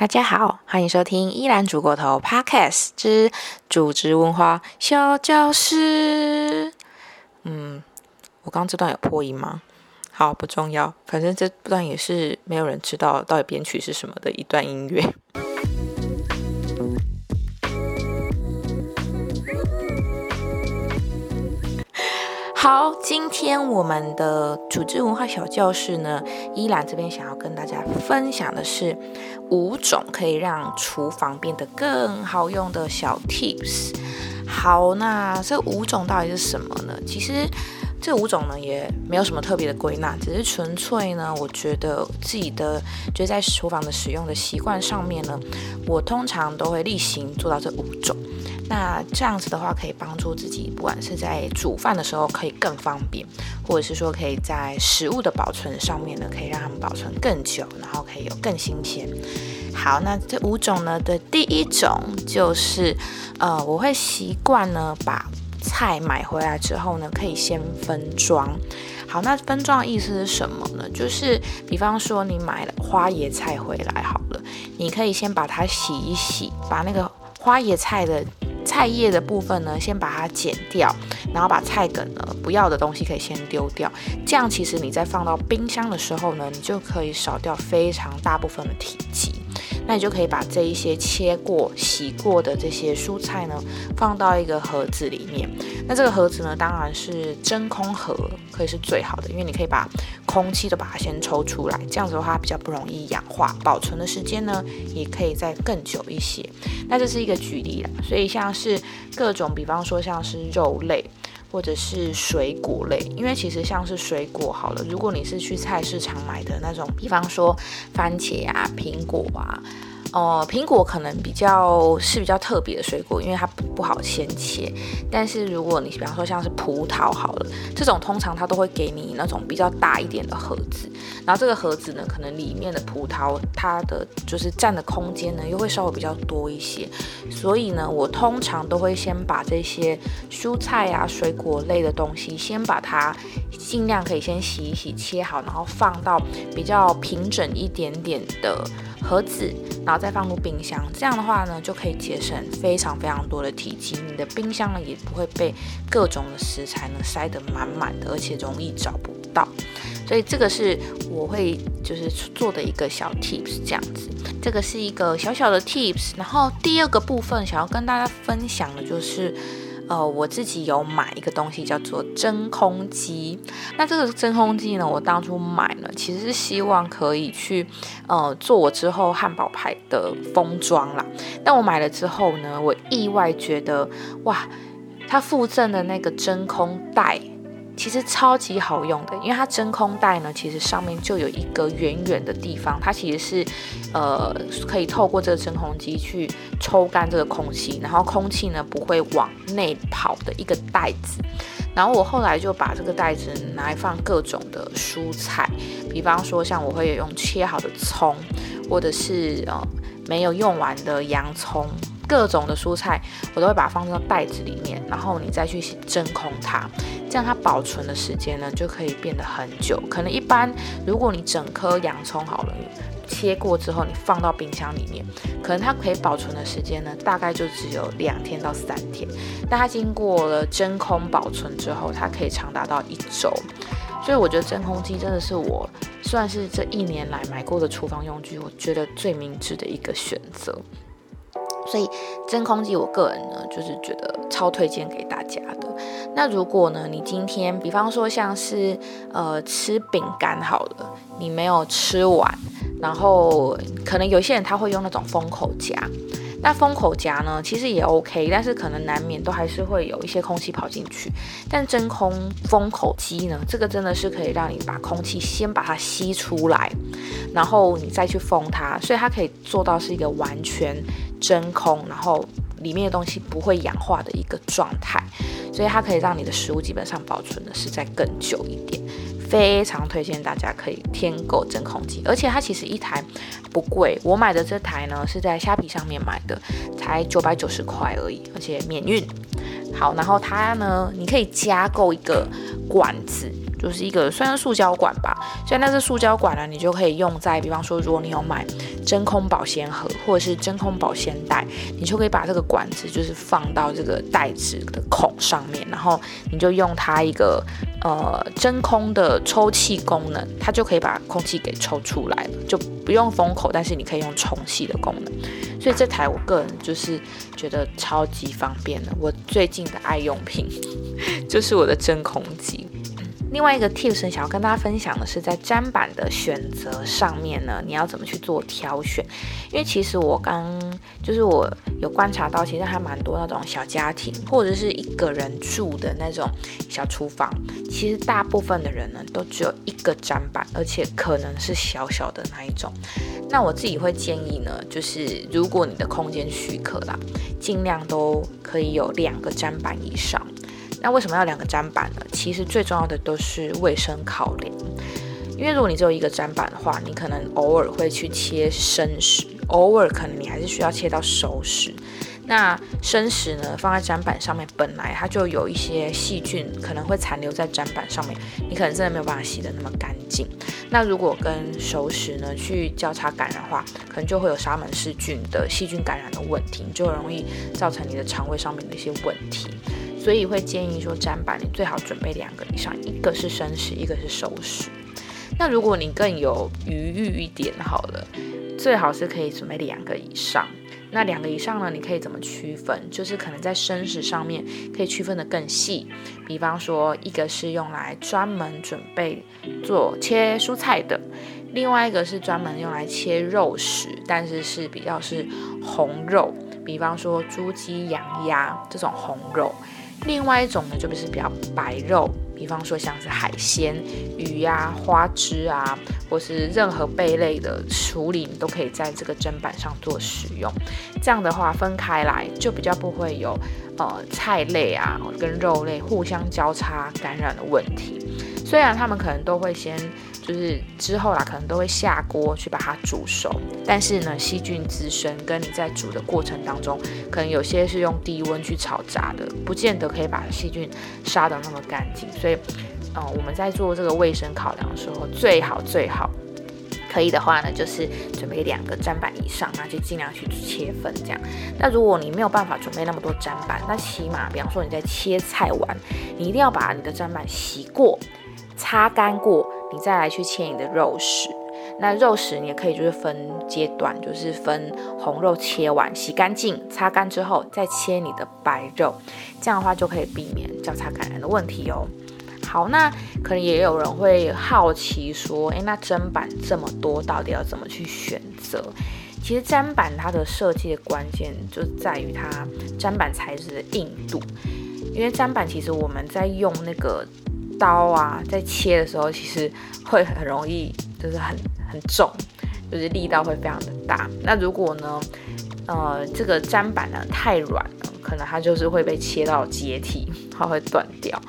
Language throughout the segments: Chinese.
大家好，欢迎收听依兰煮过头 Podcast 之组织文化小教室。嗯，我刚刚这段有破音吗？好，不重要，反正这段也是没有人知道到底编曲是什么的一段音乐。好，今天我们的组织文化小教室呢，依然这边想要跟大家分享的是五种可以让厨房变得更好用的小 tips。好，那这五种到底是什么呢？其实这五种呢也没有什么特别的归纳，只是纯粹呢，我觉得自己的就在厨房的使用的习惯上面呢，我通常都会例行做到这五种。那这样子的话，可以帮助自己，不管是在煮饭的时候可以更方便，或者是说可以在食物的保存上面呢，可以让它们保存更久，然后可以有更新鲜。好，那这五种呢的第一种就是，呃，我会习惯呢把菜买回来之后呢，可以先分装。好，那分装的意思是什么呢？就是比方说你买了花椰菜回来，好了，你可以先把它洗一洗，把那个花椰菜的。菜叶的部分呢，先把它剪掉，然后把菜梗呢不要的东西可以先丢掉。这样其实你在放到冰箱的时候呢，你就可以少掉非常大部分的体积。那你就可以把这一些切过、洗过的这些蔬菜呢，放到一个盒子里面。那这个盒子呢，当然是真空盒，可以是最好的，因为你可以把空气都把它先抽出来，这样子的话比较不容易氧化，保存的时间呢也可以再更久一些。那这是一个举例啦，所以像是各种，比方说像是肉类。或者是水果类，因为其实像是水果好了，如果你是去菜市场买的那种，比方说番茄啊、苹果啊。哦，苹果可能比较是比较特别的水果，因为它不不好先切。但是如果你比方说像是葡萄好了，这种通常它都会给你那种比较大一点的盒子，然后这个盒子呢，可能里面的葡萄它的就是占的空间呢又会稍微比较多一些。所以呢，我通常都会先把这些蔬菜啊、水果类的东西，先把它尽量可以先洗一洗、切好，然后放到比较平整一点点的。盒子，然后再放入冰箱，这样的话呢，就可以节省非常非常多的体积。你的冰箱呢，也不会被各种的食材呢塞得满满的，而且容易找不到。所以这个是我会就是做的一个小 tips，这样子。这个是一个小小的 tips。然后第二个部分想要跟大家分享的就是。呃，我自己有买一个东西叫做真空机。那这个真空机呢，我当初买了，其实是希望可以去呃做我之后汉堡牌的封装啦。但我买了之后呢，我意外觉得哇，它附赠的那个真空袋。其实超级好用的，因为它真空袋呢，其实上面就有一个圆圆的地方，它其实是，呃，可以透过这个真空机去抽干这个空气，然后空气呢不会往内跑的一个袋子。然后我后来就把这个袋子拿来放各种的蔬菜，比方说像我会用切好的葱，或者是呃没有用完的洋葱。各种的蔬菜，我都会把它放到袋子里面，然后你再去真空它，这样它保存的时间呢就可以变得很久。可能一般，如果你整颗洋葱好了，切过之后你放到冰箱里面，可能它可以保存的时间呢大概就只有两天到三天。但它经过了真空保存之后，它可以长达到一周。所以我觉得真空机真的是我算是这一年来买过的厨房用具，我觉得最明智的一个选择。所以真空机，我个人呢就是觉得超推荐给大家的。那如果呢，你今天比方说像是呃吃饼干好了，你没有吃完，然后可能有些人他会用那种封口夹。那封口夹呢，其实也 OK，但是可能难免都还是会有一些空气跑进去。但真空封口机呢，这个真的是可以让你把空气先把它吸出来，然后你再去封它，所以它可以做到是一个完全真空，然后里面的东西不会氧化的一个状态，所以它可以让你的食物基本上保存的是在更久一点。非常推荐大家可以添购真空机，而且它其实一台不贵，我买的这台呢是在虾皮上面买的，才九百九十块而已，而且免运。好，然后它呢，你可以加购一个管子，就是一个算是塑胶管吧。所以那是塑胶管呢，你就可以用在，比方说，如果你有买真空保鲜盒或者是真空保鲜袋，你就可以把这个管子就是放到这个袋子的孔上面，然后你就用它一个呃真空的抽气功能，它就可以把空气给抽出来了，就不用封口，但是你可以用充气的功能。所以这台我个人就是觉得超级方便的，我最近的爱用品 就是我的真空机。另外一个 tips 想要跟大家分享的是，在砧板的选择上面呢，你要怎么去做挑选？因为其实我刚就是我有观察到，其实还蛮多那种小家庭或者是一个人住的那种小厨房，其实大部分的人呢都只有一个砧板，而且可能是小小的那一种。那我自己会建议呢，就是如果你的空间许可啦，尽量都可以有两个砧板以上。那为什么要两个砧板呢？其实最重要的都是卫生考量。因为如果你只有一个砧板的话，你可能偶尔会去切生食，偶尔可能你还是需要切到熟食。那生食呢，放在砧板上面，本来它就有一些细菌可能会残留在砧板上面，你可能真的没有办法洗得那么干净。那如果跟熟食呢去交叉感染的话，可能就会有沙门氏菌的细菌感染的问题，就容易造成你的肠胃上面的一些问题。所以会建议说，砧板你最好准备两个以上，一个是生食，一个是熟食。那如果你更有余裕一点，好了，最好是可以准备两个以上。那两个以上呢，你可以怎么区分？就是可能在生食上面可以区分的更细，比方说一个是用来专门准备做切蔬菜的，另外一个是专门用来切肉食，但是是比较是红肉，比方说猪、鸡、羊、鸭这种红肉。另外一种呢，就是比较白肉，比方说像是海鲜、鱼呀、花枝啊，或是任何贝类的处理，你都可以在这个砧板上做使用。这样的话分开来，就比较不会有呃菜类啊跟肉类互相交叉感染的问题。虽然他们可能都会先。就是之后啦，可能都会下锅去把它煮熟，但是呢，细菌滋生跟你在煮的过程当中，可能有些是用低温去炒炸的，不见得可以把细菌杀得那么干净。所以，呃，我们在做这个卫生考量的时候，最好最好可以的话呢，就是准备两个砧板以上，那就尽量去切分这样。那如果你没有办法准备那么多砧板，那起码，比方说你在切菜完，你一定要把你的砧板洗过、擦干过。你再来去切你的肉食，那肉食你也可以就是分阶段，就是分红肉切完洗干净擦干之后再切你的白肉，这样的话就可以避免交叉感染的问题哦。好，那可能也有人会好奇说，诶，那砧板这么多，到底要怎么去选择？其实砧板它的设计的关键就在于它砧板材质的硬度，因为砧板其实我们在用那个。刀啊，在切的时候其实会很容易，就是很很重，就是力道会非常的大。那如果呢，呃，这个砧板呢太软，可能它就是会被切到解体，它会断掉。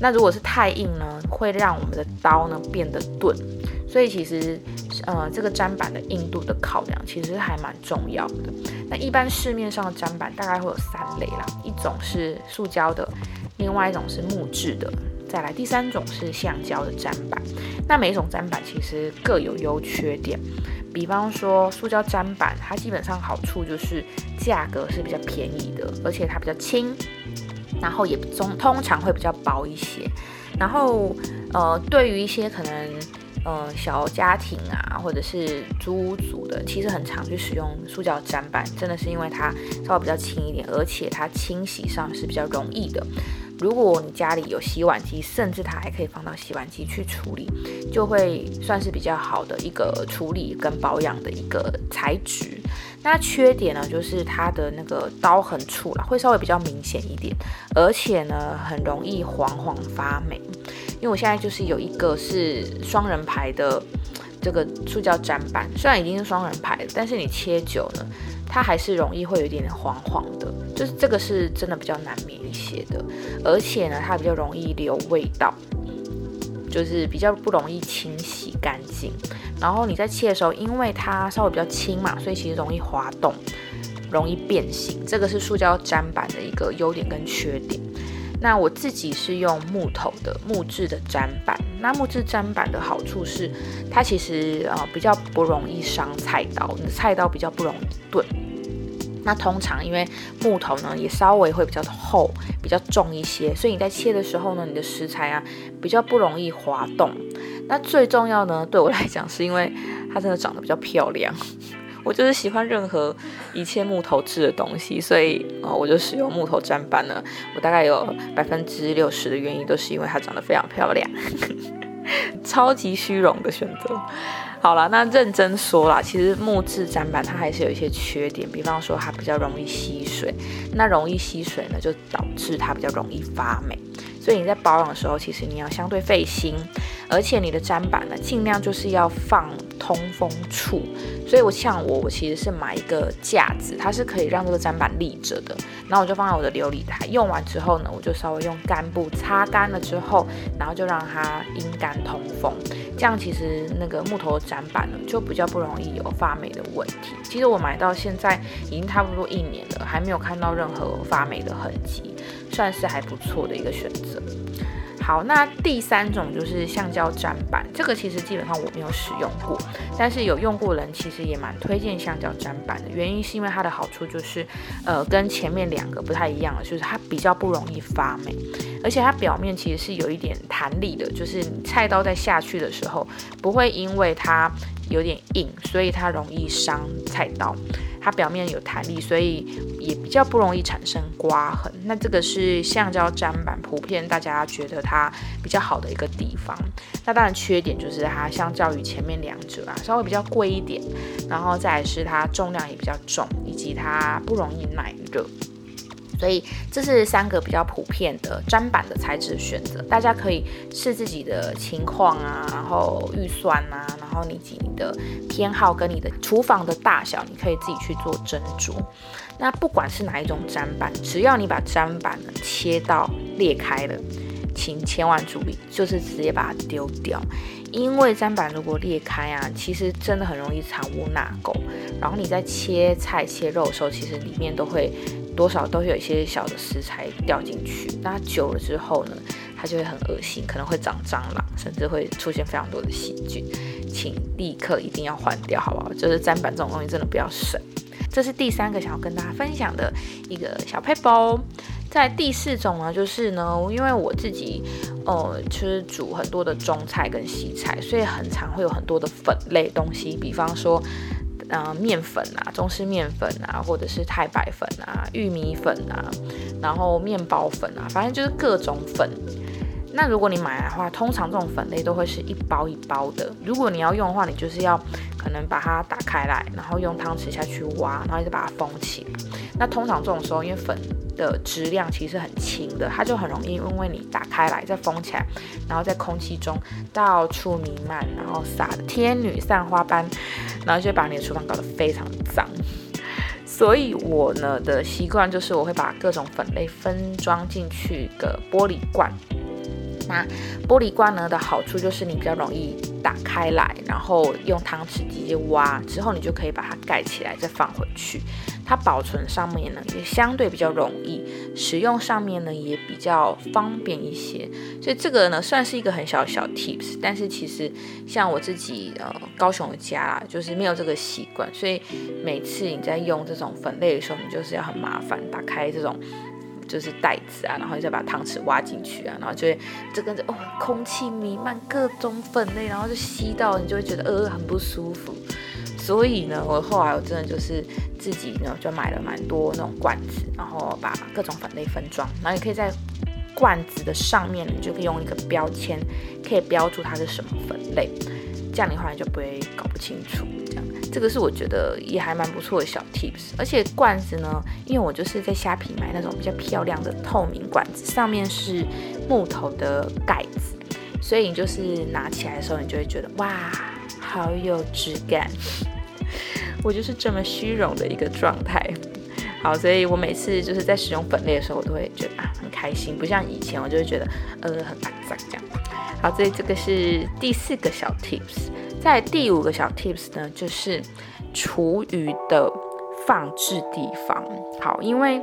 那如果是太硬呢，会让我们的刀呢变得钝。所以其实，呃，这个砧板的硬度的考量其实还蛮重要的。那一般市面上的砧板大概会有三类啦，一种是塑胶的，另外一种是木质的。再来，第三种是橡胶的粘板。那每一种粘板其实各有优缺点。比方说，塑胶粘板，它基本上好处就是价格是比较便宜的，而且它比较轻，然后也中通常会比较薄一些。然后，呃，对于一些可能，呃，小家庭啊，或者是租屋族的，其实很常去使用塑胶粘板，真的是因为它稍微比较轻一点，而且它清洗上是比较容易的。如果你家里有洗碗机，甚至它还可以放到洗碗机去处理，就会算是比较好的一个处理跟保养的一个材质。那缺点呢，就是它的那个刀痕处啦，会稍微比较明显一点，而且呢，很容易黄黄发霉。因为我现在就是有一个是双人牌的这个塑胶砧板，虽然已经是双人牌了，但是你切久了。它还是容易会有一点点黄黄的，就是这个是真的比较难免一些的，而且呢，它比较容易留味道，就是比较不容易清洗干净。然后你在切的时候，因为它稍微比较轻嘛，所以其实容易滑动，容易变形。这个是塑胶粘板的一个优点跟缺点。那我自己是用木头的木质的砧板。那木质砧板的好处是，它其实呃比较不容易伤菜刀，你的菜刀比较不容易钝。那通常因为木头呢也稍微会比较厚、比较重一些，所以你在切的时候呢，你的食材啊比较不容易滑动。那最重要呢，对我来讲是因为它真的长得比较漂亮。我就是喜欢任何一切木头制的东西，所以呃我就使用木头砧板了。我大概有百分之六十的原因都是因为它长得非常漂亮，超级虚荣的选择。好了，那认真说啦，其实木质砧板它还是有一些缺点，比方说它比较容易吸水，那容易吸水呢，就导致它比较容易发霉，所以你在保养的时候，其实你要相对费心，而且你的砧板呢，尽量就是要放。通风处，所以我像我，我其实是买一个架子，它是可以让这个砧板立着的。然后我就放在我的琉璃台，用完之后呢，我就稍微用干布擦干了之后，然后就让它阴干通风。这样其实那个木头的砧板呢，就比较不容易有发霉的问题。其实我买到现在已经差不多一年了，还没有看到任何发霉的痕迹，算是还不错的一个选择。好，那第三种就是橡胶砧板，这个其实基本上我没有使用过，但是有用过的人其实也蛮推荐橡胶砧板的。原因是因为它的好处就是，呃，跟前面两个不太一样的，就是它比较不容易发霉，而且它表面其实是有一点弹力的，就是你菜刀在下去的时候不会因为它有点硬，所以它容易伤菜刀。它表面有弹力，所以也比较不容易产生刮痕。那这个是橡胶粘板普遍大家觉得它比较好的一个地方。那当然缺点就是它相较于前面两者啊，稍微比较贵一点，然后再是它重量也比较重，以及它不容易耐热。所以这是三个比较普遍的砧板的材质选择，大家可以视自己的情况啊，然后预算啊，然后以及你的偏好跟你的厨房的大小，你可以自己去做斟酌。那不管是哪一种砧板，只要你把砧板呢切到裂开了，请千万注意，就是直接把它丢掉，因为砧板如果裂开啊，其实真的很容易藏污纳垢，然后你在切菜切肉的时候，其实里面都会。多少都有一些小的食材掉进去，那久了之后呢，它就会很恶心，可能会长蟑螂，甚至会出现非常多的细菌，请立刻一定要换掉，好不好？就是砧板这种东西真的不要省。这是第三个想要跟大家分享的一个小配包。在第四种呢，就是呢，因为我自己，呃，吃煮很多的中菜跟西菜，所以很常会有很多的粉类东西，比方说。呃，面粉啊，中式面粉啊，或者是太白粉啊，玉米粉啊，然后面包粉啊，反正就是各种粉。那如果你买来的话，通常这种粉类都会是一包一包的。如果你要用的话，你就是要可能把它打开来，然后用汤匙下去挖，然后再把它封起来。那通常这种时候，因为粉的质量其实很轻的，它就很容易因为你打开来再封起来，然后在空气中到处弥漫，然后撒的天女散花般，然后就把你的厨房搞得非常脏。所以我呢的习惯就是我会把各种粉类分装进去一个玻璃罐。那玻璃罐呢的好处就是你比较容易打开来，然后用汤匙直接挖，之后你就可以把它盖起来再放回去。它保存上面呢也相对比较容易，使用上面呢也比较方便一些，所以这个呢算是一个很小小 tips。但是其实像我自己呃高雄的家啦，就是没有这个习惯，所以每次你在用这种粉类的时候，你就是要很麻烦打开这种就是袋子啊，然后再把汤匙挖进去啊，然后就会这跟着哦空气弥漫各种粉类，然后就吸到你就会觉得呃很不舒服。所以呢，我后来我真的就是自己呢，就买了蛮多那种罐子，然后把各种粉类分装，然后你可以在罐子的上面，你就可以用一个标签，可以标注它是什么粉类，这样的话你就不会搞不清楚。这样，这个是我觉得也还蛮不错的小 tips。而且罐子呢，因为我就是在虾皮买那种比较漂亮的透明罐子，上面是木头的盖子，所以你就是拿起来的时候，你就会觉得哇。好有质感，我就是这么虚荣的一个状态。好，所以我每次就是在使用粉类的时候，我都会觉得啊很开心，不像以前我就会觉得呃很肮脏这样。好，所以这个是第四个小 tips。在第五个小 tips 呢，就是厨余的放置地方。好，因为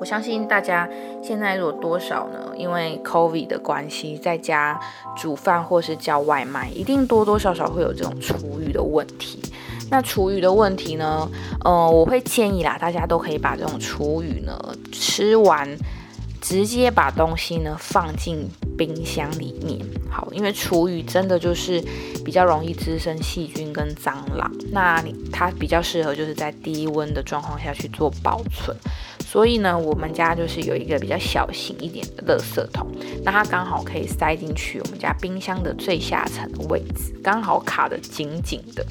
我相信大家现在如果多少呢？因为 COVID 的关系，在家煮饭或是叫外卖，一定多多少少会有这种厨余的问题。那厨余的问题呢？呃，我会建议啦，大家都可以把这种厨余呢吃完，直接把东西呢放进冰箱里面。好，因为厨余真的就是比较容易滋生细菌跟蟑螂，那你它比较适合就是在低温的状况下去做保存。所以呢，我们家就是有一个比较小型一点的垃圾桶，那它刚好可以塞进去我们家冰箱的最下层的位置，刚好卡得紧紧的。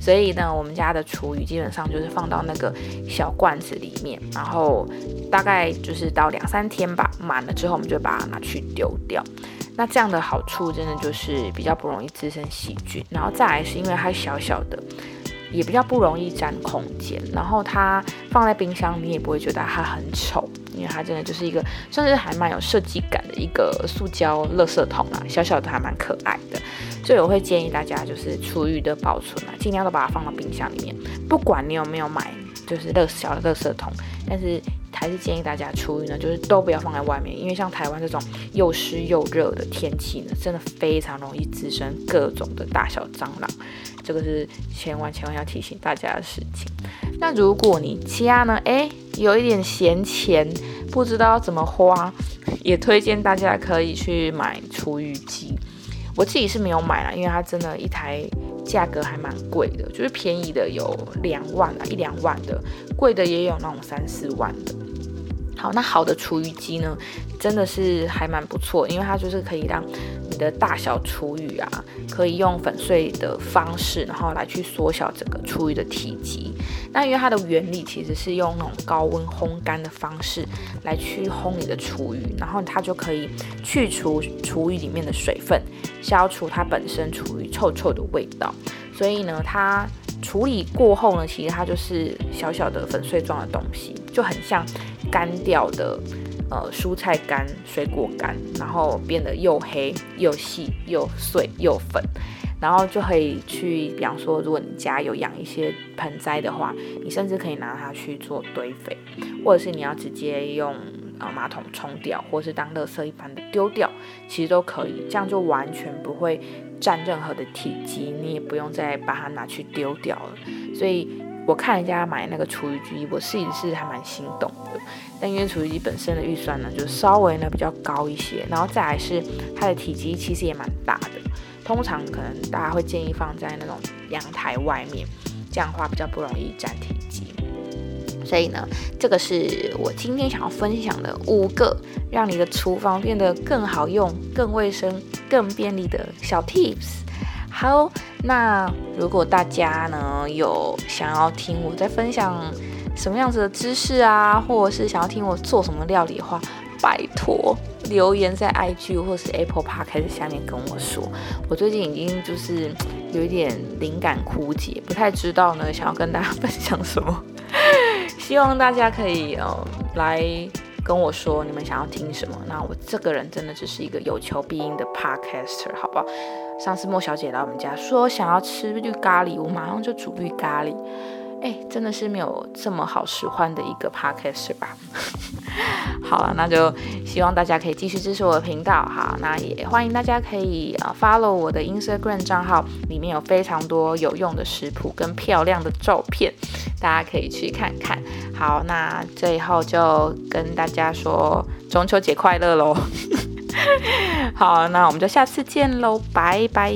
所以呢，我们家的厨余基本上就是放到那个小罐子里面，然后大概就是到两三天吧，满了之后我们就把它拿去丢掉。那这样的好处真的就是比较不容易滋生细菌，然后再来是因为它小小的。也比较不容易占空间，然后它放在冰箱，你也不会觉得它很丑，因为它真的就是一个算是还蛮有设计感的一个塑胶垃圾桶啊，小小的还蛮可爱的。所以我会建议大家就是厨余的保存啊，尽量都把它放到冰箱里面，不管你有没有买就是乐小的垃圾桶，但是还是建议大家厨余呢，就是都不要放在外面，因为像台湾这种又湿又热的天气呢，真的非常容易滋生各种的大小蟑螂。这个是千万千万要提醒大家的事情。那如果你家呢，哎，有一点闲钱，不知道怎么花，也推荐大家可以去买厨余机。我自己是没有买啦，因为它真的一台价格还蛮贵的，就是便宜的有两万啊，一两万的，贵的也有那种三四万的。好，那好的厨余机呢，真的是还蛮不错，因为它就是可以让你的大小厨余啊，可以用粉碎的方式，然后来去缩小整个厨余的体积。那因为它的原理其实是用那种高温烘干的方式来去烘你的厨余，然后它就可以去除厨余里面的水分，消除它本身厨余臭臭的味道。所以呢，它处理过后呢，其实它就是小小的粉碎状的东西，就很像。干掉的呃蔬菜干、水果干，然后变得又黑又细又碎又粉，然后就可以去，比方说，如果你家有养一些盆栽的话，你甚至可以拿它去做堆肥，或者是你要直接用呃马桶冲掉，或是当垃圾一般的丢掉，其实都可以，这样就完全不会占任何的体积，你也不用再把它拿去丢掉了，所以。我看人家买那个厨余机，我试一试还蛮心动的。但因为厨余机本身的预算呢，就稍微呢比较高一些，然后再来是它的体积其实也蛮大的。通常可能大家会建议放在那种阳台外面，这样的话比较不容易占体积。所以呢，这个是我今天想要分享的五个让你的厨房变得更好用、更卫生、更便利的小 tips。好，那如果大家呢有想要听我在分享什么样子的知识啊，或者是想要听我做什么料理的话，拜托留言在 IG 或是 Apple Park 开始下面跟我说。我最近已经就是有一点灵感枯竭，不太知道呢想要跟大家分享什么，希望大家可以呃来跟我说你们想要听什么。那我这个人真的只是一个有求必应的 Podcaster，好不好？上次莫小姐来我们家说想要吃绿咖喱，我马上就煮绿咖喱。哎，真的是没有这么好使唤的一个 podcast 吧？好了，那就希望大家可以继续支持我的频道哈。那也欢迎大家可以啊 follow 我的 Instagram 账号，里面有非常多有用的食谱跟漂亮的照片，大家可以去看看。好，那最后就跟大家说中秋节快乐喽！好，那我们就下次见喽，拜拜。